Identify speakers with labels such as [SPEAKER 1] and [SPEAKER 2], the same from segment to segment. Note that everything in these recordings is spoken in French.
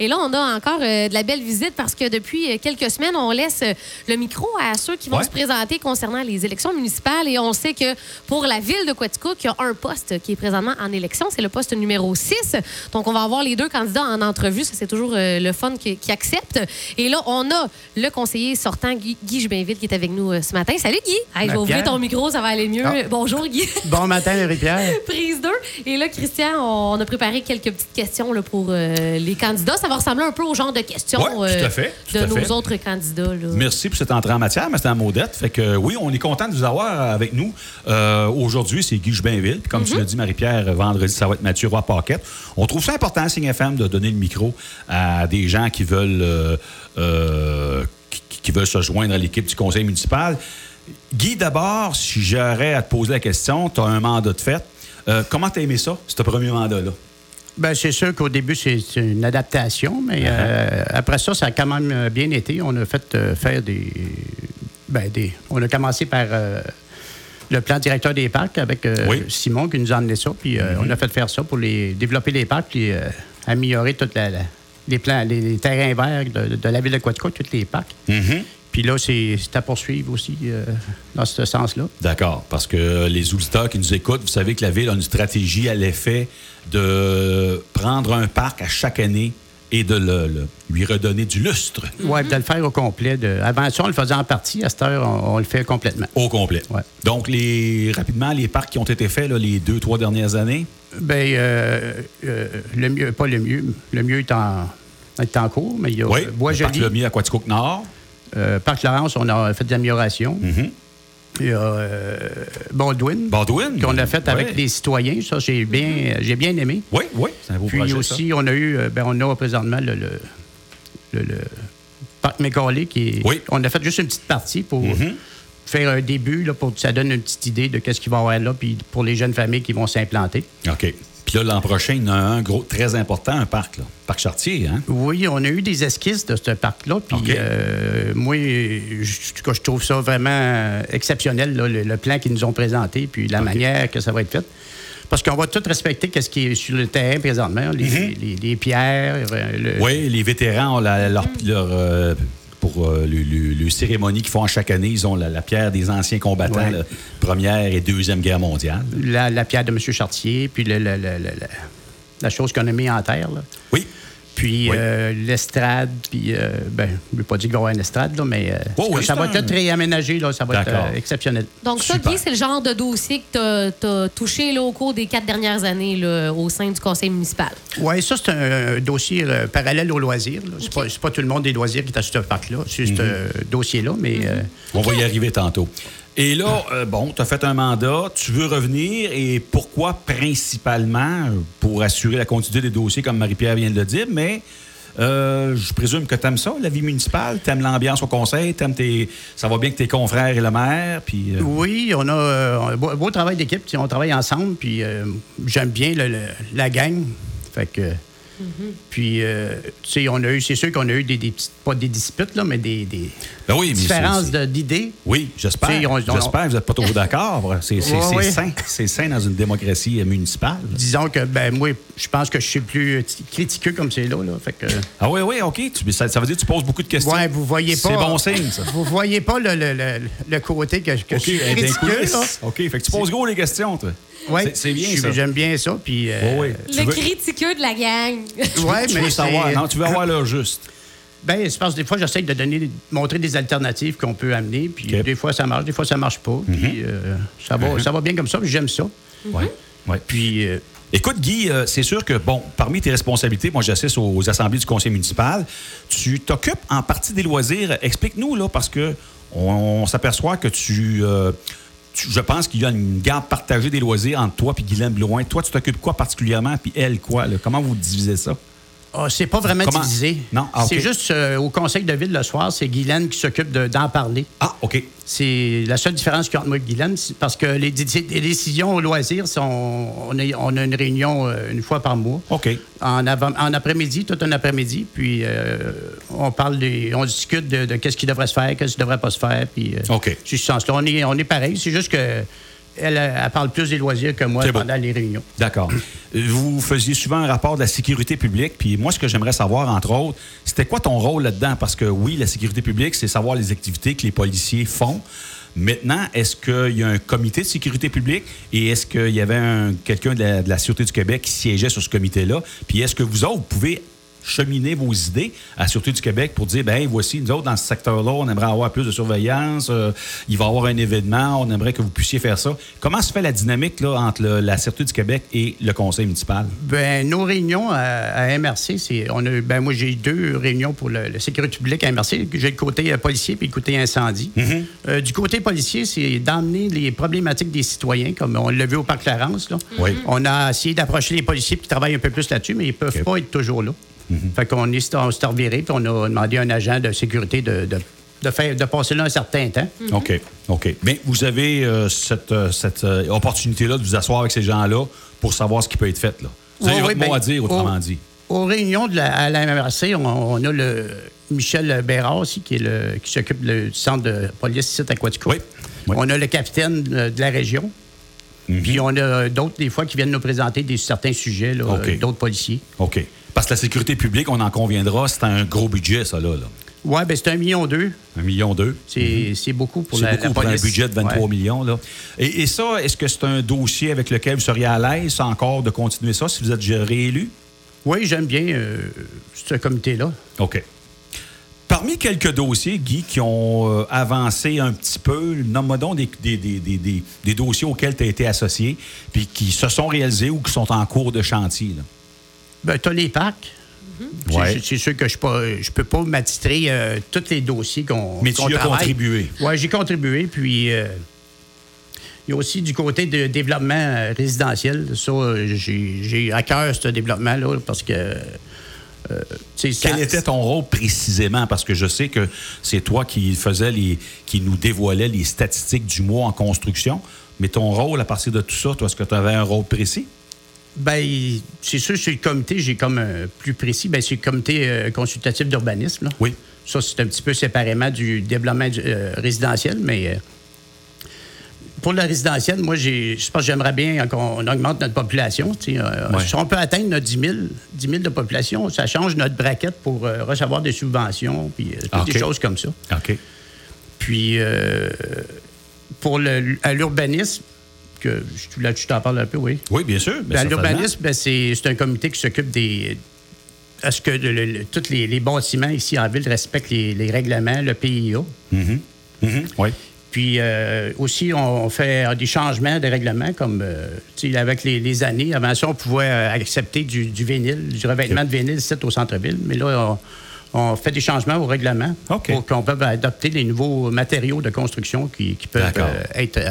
[SPEAKER 1] Et là, on a encore euh, de la belle visite parce que depuis euh, quelques semaines, on laisse euh, le micro à ceux qui vont
[SPEAKER 2] Ouais.
[SPEAKER 1] se présenter concernant les élections municipales. Et on sait que pour la ville de Quaticook, il y a un poste qui est présentement en élection. C'est le poste numéro 6. Donc, on va avoir les deux candidats en entrevue. Ça, c'est toujours euh, le fun qui, qui accepte. Et là, on a le conseiller sortant, Guy, Guy Jubinville, qui est avec nous euh, ce matin. Salut, Guy. Hey, je vais ouvrir ton micro, ça va aller mieux.
[SPEAKER 3] Ah.
[SPEAKER 1] Bonjour, Guy.
[SPEAKER 3] Bon matin, Marie-Pierre.
[SPEAKER 1] Prise 2. Et là, Christian, on a préparé quelques petites questions là, pour les candidats. Ça va ressembler un peu au genre de questions
[SPEAKER 2] Ouais, tout
[SPEAKER 1] euh,
[SPEAKER 2] à fait, tout
[SPEAKER 1] de
[SPEAKER 2] à
[SPEAKER 1] nos
[SPEAKER 2] fait.
[SPEAKER 1] autres candidats. là.
[SPEAKER 2] Merci pour cette entrée en matière, en Maudette. Fait que oui, on est content de vous avoir avec nous. Euh, Aujourd'hui, c'est Guy Jubinville. Puis Comme tu l'as dit, Marie-Pierre, euh, vendredi, ça va être Mathieu Roy Paquette. On trouve ça important à Signe FM de donner le micro à des gens qui veulent, euh, euh, qui, qui veulent se joindre à l'équipe du conseil municipal. Guy, d'abord, si j'aurais à te poser la question, tu as un mandat de. Euh, comment tu as aimé ça, ce premier mandat-là?
[SPEAKER 3] Ben, c'est sûr qu'au début, c'est une adaptation, mais
[SPEAKER 2] Uh-huh.
[SPEAKER 3] euh, après ça, ça a quand même euh, bien été. On a fait euh, faire des, ben, des. On a commencé par euh, le plan directeur des parcs avec
[SPEAKER 2] Oui.
[SPEAKER 3] Simon qui nous a amené ça. Puis on a fait faire ça pour les, développer les parcs puis améliorer toute la, la- les, plans, les, les terrains verts de, de la ville de Quaticook, tous les parcs. Puis là, c'est à poursuivre aussi euh, dans ce sens-là.
[SPEAKER 2] D'accord, parce que les auditeurs qui nous écoutent, vous savez que la Ville a une stratégie à l'effet de prendre un parc à chaque année et de le- le- lui redonner du lustre
[SPEAKER 3] Oui, de le faire au complet. De, avant ça, on le faisait en partie. À cette heure, on, on le fait complètement.
[SPEAKER 2] au complet.
[SPEAKER 3] Ouais.
[SPEAKER 2] Donc, les, rapidement, les parcs qui ont été faits là, les deux, trois dernières années,
[SPEAKER 3] Ben, euh, euh, le mieux, pas le mieux. Le mieux est en, est en cours, mais il y a
[SPEAKER 2] oui,
[SPEAKER 3] Bois
[SPEAKER 2] le parc
[SPEAKER 3] Joli,
[SPEAKER 2] Lemieux à Quaticook Nord.
[SPEAKER 3] Euh, Parc Laurence, on a fait des améliorations.
[SPEAKER 2] Mhm.
[SPEAKER 3] Il y a euh, Baldwin,
[SPEAKER 2] Baldwin.
[SPEAKER 3] qu'on a fait avec
[SPEAKER 2] Ouais.
[SPEAKER 3] les citoyens. Ça, j'ai bien, j'ai bien aimé.
[SPEAKER 2] Oui, oui, c'est un beau
[SPEAKER 3] Puis
[SPEAKER 2] projet,
[SPEAKER 3] aussi, on a eu, euh, ben, on a présentement le, le, le- le Parc Mécaulé qui est.
[SPEAKER 2] Oui.
[SPEAKER 3] On a fait juste une petite partie pour
[SPEAKER 2] Mhm.
[SPEAKER 3] faire un début, là, pour que ça donne une petite idée de qu'est-ce qu'il va y avoir là, puis pour les jeunes familles qui vont s'implanter.
[SPEAKER 2] OK. Puis là, l'an prochain, il y en a un gros, très important, un parc, là. Parc Chartier, hein?
[SPEAKER 3] Oui, on a eu des esquisses de ce parc-là. Puis
[SPEAKER 2] OK.
[SPEAKER 3] euh, moi, je, en tout cas, je trouve ça vraiment exceptionnel, là, le, le plan qu'ils nous ont présenté, puis la manière que ça va être fait. Parce qu'on va tout respecter ce qui est sur le terrain présentement, les, les- les pierres. euh, le-
[SPEAKER 2] Oui, les vétérans ont la- leur, leur, euh, pour euh, le, le- le cérémonie qu'ils font chaque année, ils ont la, la pierre des anciens combattants,
[SPEAKER 3] Ouais.
[SPEAKER 2] la Première et Deuxième Guerre mondiale.
[SPEAKER 3] La, la pierre de M. Chartier, puis le- la chose qu'on a mis en terre. là. Puis
[SPEAKER 2] Oui.
[SPEAKER 3] euh, l'estrade, puis, euh, ben, je ne veux pas dire qu'il va y avoir une estrade, là, mais euh,
[SPEAKER 2] Oh, oui,
[SPEAKER 3] ça va
[SPEAKER 2] un-
[SPEAKER 3] être réaménagé, là, ça va être euh, exceptionnel.
[SPEAKER 1] Donc, ça. Guy, c'est le genre de dossier que tu as, touché là, au cours des quatre dernières années là, au sein du conseil municipal.
[SPEAKER 3] Oui, ça, c'est un dossier euh, parallèle aux loisirs. C'est
[SPEAKER 1] OK.
[SPEAKER 3] pas, c'est pas tout le monde des loisirs qui est à ce parc-là. C'est ce euh, dossier-là, mais euh,
[SPEAKER 2] On va y arriver tantôt. Et là, euh, bon, tu as fait un mandat, tu veux revenir et pourquoi principalement? Pour assurer la continuité des dossiers, comme Marie-Pierre vient de le dire, mais euh, je présume que tu aimes ça, la vie municipale, tu aimes l'ambiance au conseil, t'aimes tes, ça va bien que tes confrères et le maire, puis... euh,
[SPEAKER 3] oui, on a un beau, travail d'équipe. On travaille ensemble, puis j'aime bien la gang. Fait que. Puis, euh, tu sais, on a eu, c'est sûr qu'on a eu des, des petites, pas des disputes, là, mais des, des
[SPEAKER 2] ben oui,
[SPEAKER 3] différences d'idées.
[SPEAKER 2] Oui, j'espère. J'espère que vous n'êtes pas toujours d'accord. C'est
[SPEAKER 3] Ouais, ouais.
[SPEAKER 2] sain. C'est sain dans une démocratie municipale.
[SPEAKER 3] Disons que, ben, moi, je pense que je suis plus critiqueux comme c'est là, là. Fait que.
[SPEAKER 2] Ah oui, oui, OK. Tu- ça, ça veut dire que tu poses beaucoup de questions.
[SPEAKER 3] Ouais, vous voyez pas.
[SPEAKER 2] C'est bon signe, ça.
[SPEAKER 3] Vous voyez pas le, le- le- le côté que, je suis
[SPEAKER 2] d'un
[SPEAKER 3] critiqueux, là.
[SPEAKER 2] OK, fait que tu poses gros les questions, toi.
[SPEAKER 3] Ouais,
[SPEAKER 2] C'est- bien,
[SPEAKER 3] je
[SPEAKER 2] ça.
[SPEAKER 3] J'aime bien ça. Puis, euh,
[SPEAKER 2] Oui, oui.
[SPEAKER 1] Le
[SPEAKER 2] veux-
[SPEAKER 1] critiqueux de la gang.
[SPEAKER 3] ouais,
[SPEAKER 2] tu
[SPEAKER 3] mais
[SPEAKER 2] veux savoir,
[SPEAKER 3] c'est-
[SPEAKER 2] non? Tu veux avoir l'heure juste.
[SPEAKER 3] Ben, c'est parce que des fois, j'essaie de donner, montrer des alternatives qu'on peut amener. Puis des fois, ça marche, des fois, ça marche pas. Puis euh, ça, va, ça va bien comme ça, puis j'aime ça.
[SPEAKER 2] Oui. Ouais.
[SPEAKER 3] Puis, euh,
[SPEAKER 2] Écoute, Guy, euh, c'est sûr que, bon, parmi tes responsabilités, moi, j'assiste aux, aux assemblées du conseil municipal. Tu t'occupes en partie des loisirs. Explique-nous, là, parce que on, on s'aperçoit que tu, euh, Je pense qu'il y a une garde partagée des loisirs entre toi et Guylaine Blouin. Toi, tu t'occupes quoi particulièrement, puis elle, quoi? Comment vous divisez ça?
[SPEAKER 3] Ah, c'est pas vraiment
[SPEAKER 2] Comment-
[SPEAKER 3] divisé.
[SPEAKER 2] Non? Ah,
[SPEAKER 3] C'est juste euh, au conseil de ville le soir, c'est Guylaine qui s'occupe de- d'en parler.
[SPEAKER 2] Ah, OK.
[SPEAKER 3] C'est la seule différence qu'il y a entre moi et Guylaine, parce que les, dé- les décisions au loisir, sont, on, a, on a une réunion euh, une fois par mois.
[SPEAKER 2] OK.
[SPEAKER 3] En, après-midi, tout un après-midi, puis euh, on parle des, on discute de, de qu'est-ce qui devrait se faire, qu'est-ce qui devrait pas se faire, puis
[SPEAKER 2] OK.
[SPEAKER 3] ce sens-là, on est, on est pareil. C'est juste que elle, elle parle plus des loisirs que moi pendant les réunions.
[SPEAKER 2] D'accord. Vous faisiez souvent un rapport de la sécurité publique, puis moi, ce que j'aimerais savoir, entre autres, c'était quoi ton rôle là-dedans? Parce que oui, la sécurité publique, c'est savoir les activités que les policiers font. Maintenant, est-ce qu'il y a un comité de sécurité publique et est-ce qu'il y avait un- quelqu'un de la, de la Sûreté du Québec qui siégeait sur ce comité-là? Puis est-ce que vous autres, vous pouvez cheminer vos idées à la Sûreté du Québec pour dire, ben voici, nous autres, dans ce secteur-là, on aimerait avoir plus de surveillance, euh, il va y avoir un événement, on aimerait que vous puissiez faire ça. Comment se fait la dynamique là, entre le- la Sûreté du Québec et le Conseil municipal?
[SPEAKER 3] Ben, nos réunions à, à MRC, c'est. On a, ben, moi, j'ai eu deux réunions pour le, la sécurité publique à MRC. J'ai le côté euh, policier puis le côté incendie. Euh, du côté policier, c'est d'emmener les problématiques des citoyens, comme on l'a vu au Parc Clarence. Là. On a essayé d'approcher les policiers qui travaillent un peu plus là-dessus, mais ils peuvent
[SPEAKER 2] OK.
[SPEAKER 3] pas être toujours là. Fait qu'on est, on s'est reviré, puis on a demandé à un agent de sécurité de, de, de faire, de passer là un certain temps.
[SPEAKER 2] OK. OK. Bien, vous avez euh, cette, euh, cette euh, opportunité-là de vous asseoir avec ces gens-là pour savoir ce qui peut être fait. Là. Vous avez
[SPEAKER 3] Oui,
[SPEAKER 2] votre
[SPEAKER 3] oui,
[SPEAKER 2] mot
[SPEAKER 3] ben,
[SPEAKER 2] à dire, autrement
[SPEAKER 3] au-
[SPEAKER 2] dit.
[SPEAKER 3] Aux réunions de la, à la MRC, on, on a le Michel Bérard aussi, qui, est le, qui s'occupe du centre de police ici à Quatico.
[SPEAKER 2] Oui, oui.
[SPEAKER 3] On a le capitaine de la région.
[SPEAKER 2] Mhm.
[SPEAKER 3] Puis on a d'autres, des fois, qui viennent nous présenter des, certains sujets, d'autres policiers.
[SPEAKER 2] OK. Parce que la sécurité publique, on en conviendra, c'est un gros budget, ça, là. là.
[SPEAKER 3] Oui, bien, c'est un million deux.
[SPEAKER 2] Un million deux.
[SPEAKER 3] C'est beaucoup pour
[SPEAKER 2] Mhm. C'est
[SPEAKER 3] la,
[SPEAKER 2] beaucoup
[SPEAKER 3] la
[SPEAKER 2] pour un budget de 23
[SPEAKER 3] Ouais.
[SPEAKER 2] millions. Là. Et, et ça, est-ce que c'est un dossier avec lequel vous seriez à l'aise encore de continuer ça si vous êtes déjà réélu?
[SPEAKER 3] Oui, j'aime bien euh, ce comité-là.
[SPEAKER 2] OK. Parmi quelques dossiers, Guy, qui ont euh, avancé un petit peu, nomme-moi donc des, des, des, des, des- des dossiers auxquels tu as été associé, puis qui se sont réalisés ou qui sont en cours de chantier. là.
[SPEAKER 3] Ben, tu as les packs. C'est-
[SPEAKER 2] Ouais.
[SPEAKER 3] C'est sûr que je ne peux pas m'attitrer euh, tous les dossiers qu'on
[SPEAKER 2] Mais tu y as contribué.
[SPEAKER 3] Oui, j'ai contribué. Puis, euh, il y a aussi du côté de développement euh, résidentiel. Ça, euh, j'ai à cœur ce développement-là parce que. euh,
[SPEAKER 2] Quel
[SPEAKER 3] ça-
[SPEAKER 2] était ton rôle précisément? Parce que je sais que c'est toi qui faisais les, qui nous dévoilais les statistiques du mois en construction. Mais ton rôle à partir de tout ça, toi, est-ce que tu avais un rôle précis?
[SPEAKER 3] Ben, c'est sûr, sur le comité, j'ai comme euh, plus précis, ben, c'est le comité euh, consultatif d'urbanisme.
[SPEAKER 2] Oui.
[SPEAKER 3] Ça, c'est un petit peu séparément du développement du- euh, résidentiel, mais pour le résidentiel, moi, j'ai, je pense que j'aimerais bien qu'on augmente notre population.
[SPEAKER 2] Ouais.
[SPEAKER 3] Si on peut atteindre notre 10 000, 10 000 de population, ça change notre braquette pour recevoir des subventions, puis des choses comme ça.
[SPEAKER 2] OK.
[SPEAKER 3] Puis, pour le, à l'urbanisme, que là, tu t'en parles un peu, oui.
[SPEAKER 2] Oui, bien sûr.
[SPEAKER 3] Ben. L'urbanisme, ben, c'est c'est un comité qui s'occupe des. À ce que le- le- tous les, les bâtiments ici en ville respectent les, les règlements, le PIA.
[SPEAKER 2] Mhm. Oui.
[SPEAKER 3] Puis euh, aussi, on fait des changements de règlements, comme euh, avec les, les années. Avant ça, on pouvait euh, accepter du, du vinyle, du revêtement de vinyle ici au centre-ville. Mais là, on, on fait des changements au règlement pour qu'on puisse adopter les nouveaux matériaux de construction qui, qui peuvent euh, être. euh,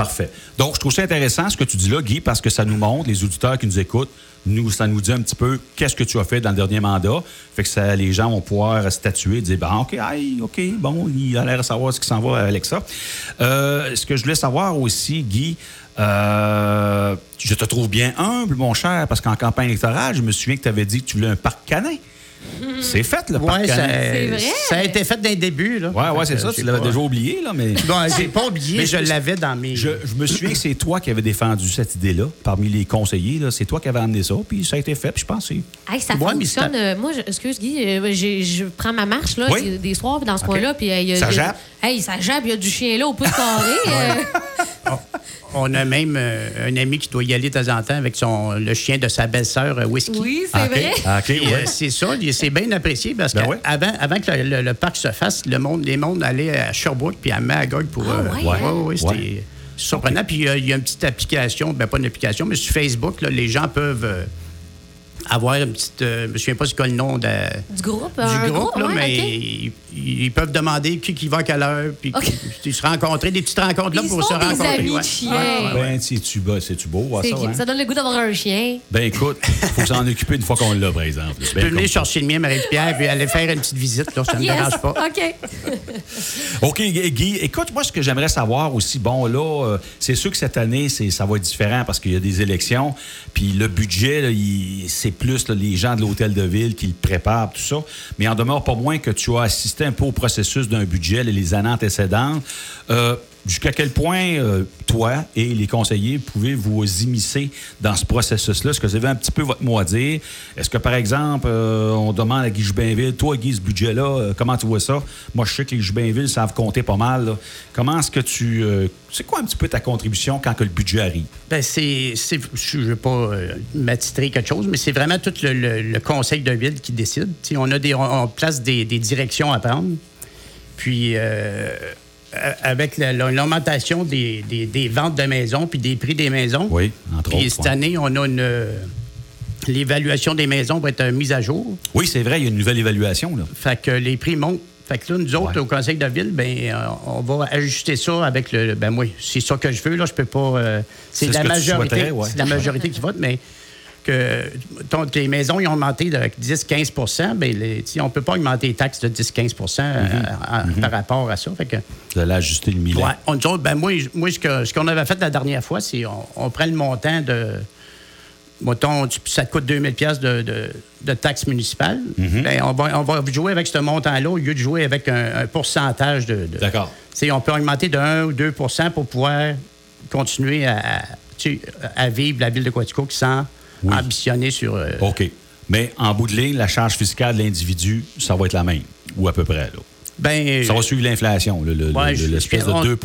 [SPEAKER 2] Parfait. Donc, je trouve ça intéressant ce que tu dis là, Guy, parce que ça nous montre, les auditeurs qui nous écoutent, nous, ça nous dit un petit peu qu'est-ce que tu as fait dans le dernier mandat. Fait que ça, les gens vont pouvoir statuer, dire, ben, OK, aïe, OK, bon, il a l'air de savoir ce qui s'en va à Alexa. Euh, ce que je voulais savoir aussi, Guy, euh, je te trouve bien humble, mon cher, parce qu'en campagne électorale, je me souviens que tu avais dit que tu voulais un parc canin. C'est fait, le
[SPEAKER 3] ouais, ça,
[SPEAKER 2] canin.
[SPEAKER 1] C'est vrai?
[SPEAKER 3] ça a été fait dès le début. Là.
[SPEAKER 2] Ouais, ouais, c'est ça.
[SPEAKER 3] Euh,
[SPEAKER 2] Tu l'avais déjà oublié, là, mais.
[SPEAKER 3] Bon, j'ai pas oublié,
[SPEAKER 2] Mais
[SPEAKER 3] je l'avais dans mes.
[SPEAKER 2] Je, je me souviens que c'est toi qui avais défendu cette idée-là, parmi les conseillers. là. C'est toi qui avais amené ça, puis ça a été fait, puis je pense que
[SPEAKER 1] Hey, ça
[SPEAKER 3] Ouais,
[SPEAKER 1] fonctionne. Euh, moi, je- excuse Guy, euh, je prends ma marche là,
[SPEAKER 2] Oui.
[SPEAKER 1] des, soirs puis dans ce coin-là. Puis, euh, il y a-
[SPEAKER 2] Ça jappe?
[SPEAKER 1] Hey, ça jappe, il y a du chien là au pouce carré.
[SPEAKER 3] On a même euh, un ami qui doit y aller de temps en temps avec son, le chien de sa belle-sœur, euh, Whisky.
[SPEAKER 1] oui, c'est
[SPEAKER 2] Ah, OK.
[SPEAKER 1] vrai.
[SPEAKER 2] Ah, OK,
[SPEAKER 3] Puis,
[SPEAKER 2] ouais.
[SPEAKER 3] euh, c'est ça, c'est bien apprécié parce
[SPEAKER 2] Ben
[SPEAKER 3] qu'avant avant que le, le- le parc se fasse, le monde, les mondes allaient à Sherbrooke puis à Magog pour.
[SPEAKER 1] Ah,
[SPEAKER 3] euh,
[SPEAKER 1] ouais,
[SPEAKER 2] Ouais.
[SPEAKER 3] ouais, c'était
[SPEAKER 2] Ouais.
[SPEAKER 3] surprenant. Puis euh, il y a une petite application, ben pas une application, mais sur Facebook, là, les gens peuvent euh, avoir une petite. euh, je me souviens pas c'est quoi le nom de,
[SPEAKER 1] Du groupe.
[SPEAKER 3] du groupe, là,
[SPEAKER 1] ouais,
[SPEAKER 3] mais ils, ils peuvent demander qui, qui va à quelle heure, puis
[SPEAKER 1] OK.
[SPEAKER 3] ils se rencontrer, des petites rencontres là
[SPEAKER 1] Ils
[SPEAKER 3] pour se
[SPEAKER 1] des
[SPEAKER 3] rencontrer.
[SPEAKER 1] amis
[SPEAKER 3] ouais.
[SPEAKER 1] de chiens.
[SPEAKER 3] Ouais, ouais.
[SPEAKER 2] Ben, c'est-tu beau, c'est-tu beau,
[SPEAKER 1] C'est
[SPEAKER 2] ça, hein?
[SPEAKER 1] Donne le goût d'avoir un chien.
[SPEAKER 2] Ben, écoute, faut s'en occuper une fois qu'on l'a, par exemple. C'est
[SPEAKER 3] Tu
[SPEAKER 2] bien
[SPEAKER 3] peux venir chercher le mien, Marie-Pierre, puis aller faire une petite visite, là, ça ne me dérange pas.
[SPEAKER 1] OK.
[SPEAKER 2] OK, Guy, écoute, moi, ce que j'aimerais savoir aussi, bon, là, euh, c'est sûr que cette année, c'est, ça va être différent parce qu'il y a des élections, puis le budget, là, il- plus les gens de l'hôtel de ville qui le préparent, tout ça. Mais en demeure pas moins que tu as assisté un peu au processus d'un budget là, les années antécédentes. Euh, jusqu'à quel point euh, toi et les conseillers pouvez vous immiscer dans ce processus-là? Est-ce que vous avez un petit peu votre mot à dire? Est-ce que, par exemple, euh, on demande à Guy Jubinville, toi, Guy, ce budget-là, euh, comment tu vois ça? Moi, je sais que les Jubinville savent compter pas mal. Comment est-ce que tu... c'est quoi un petit peu ta contribution quand que le budget arrive?
[SPEAKER 3] Ben, c'est. Je ne veux pas m'attitrer quelque chose, mais c'est vraiment tout le, conseil de ville qui décide. On a des. On place des, des directions à prendre. Puis. Euh, avec la- la- l'augmentation des, des- des ventes de maisons puis des prix des maisons.
[SPEAKER 2] Oui, entre
[SPEAKER 3] Puis
[SPEAKER 2] autres,
[SPEAKER 3] cette
[SPEAKER 2] ouais.
[SPEAKER 3] année, on a une. euh, L'évaluation des maisons va être mise à jour.
[SPEAKER 2] Oui, c'est vrai, il y a une nouvelle évaluation. Là.
[SPEAKER 3] Fait que les prix montent. Fait que là, nous autres,
[SPEAKER 2] Ouais.
[SPEAKER 3] au conseil de ville, ben, euh, on va ajuster ça avec le. Ben, moi, c'est ça que je veux, là. Je peux pas. euh, c'est
[SPEAKER 2] C'est ce
[SPEAKER 3] la majorité.
[SPEAKER 2] ouais.
[SPEAKER 3] La majorité qui vote, mais que ton- tes maisons ils ont augmenté de 10-15 ben, les- on ne peut pas augmenter les taxes de 10-15 euh,
[SPEAKER 2] Mm-hmm.
[SPEAKER 3] en- par rapport à ça. Fait que,
[SPEAKER 2] Vous allez ajuster le millet.
[SPEAKER 3] ouais, on, nous autres, ben, moi, moi, ce qu'on avait fait la dernière fois, c'est on, on prend le montant de. Mettons, ça te coûte 2000 pièces de, de, de taxes municipales.
[SPEAKER 2] Mm-hmm.
[SPEAKER 3] Ben, on, va, on va jouer avec ce montant-là au lieu de jouer avec un, un pourcentage de.
[SPEAKER 2] D'accord.
[SPEAKER 3] On peut augmenter de 1 ou 2% pour pouvoir continuer à, à vivre la ville de Quatico qui sent
[SPEAKER 2] Oui.
[SPEAKER 3] ambitionner sur. euh,
[SPEAKER 2] OK. Mais en bout de ligne, la charge fiscale de l'individu, ça va être la même, ou à peu près. Là?
[SPEAKER 3] ben,
[SPEAKER 2] Ça va suivre l'inflation, le- le-
[SPEAKER 3] Ouais,
[SPEAKER 2] l'espèce
[SPEAKER 3] on-
[SPEAKER 2] de 2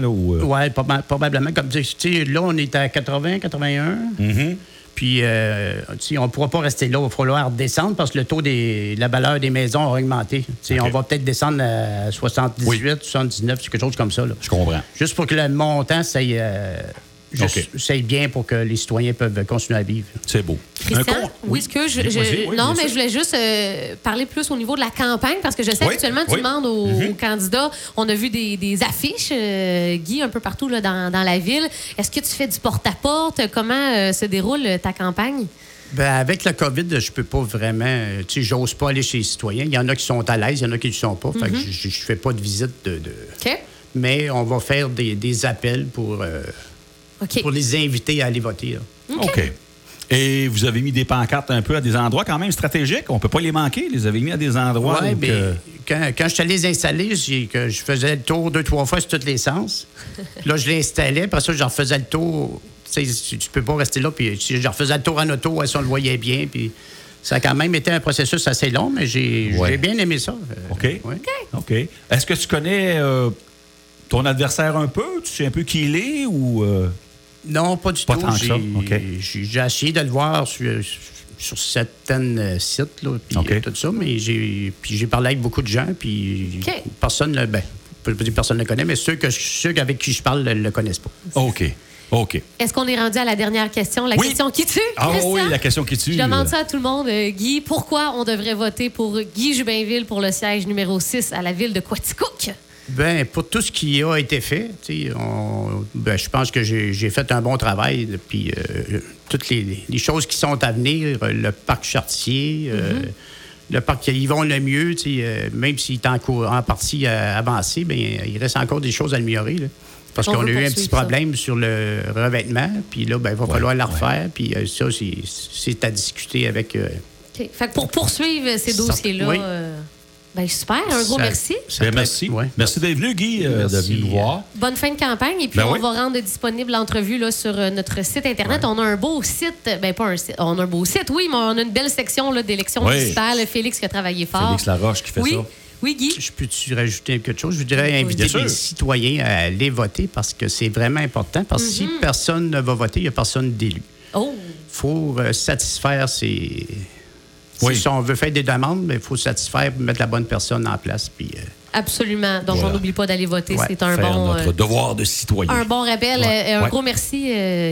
[SPEAKER 2] là, ou, euh,
[SPEAKER 3] Oui, probablement. Comme tu sais, là, on est à 80, 81.
[SPEAKER 2] Mhm.
[SPEAKER 3] Puis, euh, on ne pourra pas rester là. Il va falloir descendre parce que le taux des la valeur des maisons a augmenté. On va peut-être descendre à 78,
[SPEAKER 2] Oui.
[SPEAKER 3] 79, quelque chose comme ça. là.
[SPEAKER 2] Je comprends.
[SPEAKER 3] Juste pour que le montant, ça aille, euh, juste-
[SPEAKER 2] OK.
[SPEAKER 3] ça aille bien pour que les citoyens peuvent continuer à vivre.
[SPEAKER 2] C'est beau. Un
[SPEAKER 1] Christian, oui, est-ce que je, je-
[SPEAKER 2] Vas-y, oui,
[SPEAKER 1] non,
[SPEAKER 2] bien
[SPEAKER 1] mais je voulais juste euh, parler plus au niveau de la campagne parce que je sais
[SPEAKER 2] Oui,
[SPEAKER 1] actuellement tu demandes aux,
[SPEAKER 2] Mhm.
[SPEAKER 1] aux candidats. On a vu des, des affiches, euh, Guy, un peu partout là, dans, dans la ville. Est-ce que tu fais du porte-à-porte? Comment euh, se déroule ta campagne?
[SPEAKER 3] Ben, avec la COVID, je peux pas vraiment. Tu sais, j'ose pas aller chez les citoyens. Il y en a qui sont à l'aise, il y en a qui ne le sont pas. Fait que je, je fais pas de visite de. de-
[SPEAKER 1] Ok,
[SPEAKER 3] Mais on va faire des, des appels pour, euh, pour les inviter à aller voter. là.
[SPEAKER 2] OK. Et vous avez mis des pancartes un peu à des endroits quand même stratégiques? On peut pas les manquer. Les avez mis à des endroits. Où
[SPEAKER 3] mais
[SPEAKER 2] que-
[SPEAKER 3] quand, quand je suis allé les installer, que je faisais le tour deux, trois fois sur tous les sens. Là, je l'installais, après ça, j'en refaisais le tour. Tu sais, tu, tu peux pas rester là, puis si je refaisais le tour en auto, si on le voyait bien, puis ça a quand même été un processus assez long, mais j'ai
[SPEAKER 2] Ouais.
[SPEAKER 3] bien aimé ça. Euh,
[SPEAKER 2] OK.
[SPEAKER 3] ouais.
[SPEAKER 2] OK. Est-ce que tu connais euh, ton adversaire un peu? Tu sais un peu qui il est ou. euh,
[SPEAKER 3] Non, pas du
[SPEAKER 2] Pas
[SPEAKER 3] tout.
[SPEAKER 2] tant que
[SPEAKER 3] J'ai essayé de le voir sur, sur certains euh, sites, là, puis euh, tout ça, mais j'ai puis j'ai parlé avec beaucoup de gens, puis personne ne ben, personne ne le connaît, mais ceux, que, ceux avec qui je parle ne le connaissent pas.
[SPEAKER 2] OK. OK.
[SPEAKER 1] Est-ce qu'on est rendu à la dernière question, la
[SPEAKER 2] Oui.
[SPEAKER 1] question qui tue
[SPEAKER 2] Ah
[SPEAKER 1] Christian?
[SPEAKER 2] oui, la question qui tue.
[SPEAKER 1] Je demande ça à tout le monde. Euh, Guy, pourquoi on devrait voter pour Guy Jubinville pour le siège numéro 6 à la ville de Quaticook?
[SPEAKER 3] Ben, pour tout ce qui a été fait, tu sais, on- ben, je pense que j'ai j'ai fait un bon travail. Puis euh, toutes les, les choses qui sont à venir, euh, le parc Chartier, euh, le parc Yvon le mieux, tu sais, euh, même s'il est en, cours- en partie euh, avancé, ben, il reste encore des choses à améliorer. là. Parce
[SPEAKER 1] On
[SPEAKER 3] qu'on a eu un petit
[SPEAKER 1] ça.
[SPEAKER 3] problème sur le revêtement, puis là, ben, il va falloir la refaire, puis euh, ça, c'est- c'est à discuter avec. euh,
[SPEAKER 1] OK. Fait que pour poursuivre ces dossiers-là,
[SPEAKER 3] oui.
[SPEAKER 1] euh, ben super, un gros
[SPEAKER 3] ça-
[SPEAKER 1] merci.
[SPEAKER 3] ça
[SPEAKER 2] ben, merci.
[SPEAKER 3] ouais.
[SPEAKER 2] Merci d'être venu, Guy, euh,
[SPEAKER 3] Merci,
[SPEAKER 2] de venir nous voir.
[SPEAKER 1] Bonne fin de campagne. Et puis,
[SPEAKER 2] Ben
[SPEAKER 1] on
[SPEAKER 2] oui.
[SPEAKER 1] va rendre disponible l'entrevue là, sur euh, notre site Internet. On a un beau site. Ben, pas un site. On a un beau site, oui, mais on a une belle section là, d'élections
[SPEAKER 2] Oui.
[SPEAKER 1] municipales. Félix qui a travaillé fort.
[SPEAKER 2] Félix Laroche qui fait
[SPEAKER 1] oui.
[SPEAKER 2] ça.
[SPEAKER 1] Oui, Guy.
[SPEAKER 3] Je peux-tu rajouter quelque chose? Je voudrais inviter les citoyens à aller voter parce que c'est vraiment important. Parce que si personne ne va voter, il n'y a personne d'élu.
[SPEAKER 1] Oh,
[SPEAKER 3] Il faut euh, satisfaire ces.
[SPEAKER 2] Oui.
[SPEAKER 3] Si on veut faire des demandes, il faut satisfaire, mettre la bonne personne en place. Puis, euh,
[SPEAKER 1] absolument. Donc,
[SPEAKER 2] Voilà.
[SPEAKER 1] on n'oublie pas d'aller voter.
[SPEAKER 3] Ouais,
[SPEAKER 1] C'est un
[SPEAKER 2] Faire
[SPEAKER 1] bon,
[SPEAKER 2] notre
[SPEAKER 1] euh,
[SPEAKER 2] devoir de citoyen.
[SPEAKER 1] un bon rappel.
[SPEAKER 2] Ouais.
[SPEAKER 1] Euh, Un
[SPEAKER 2] Ouais.
[SPEAKER 1] gros merci. euh,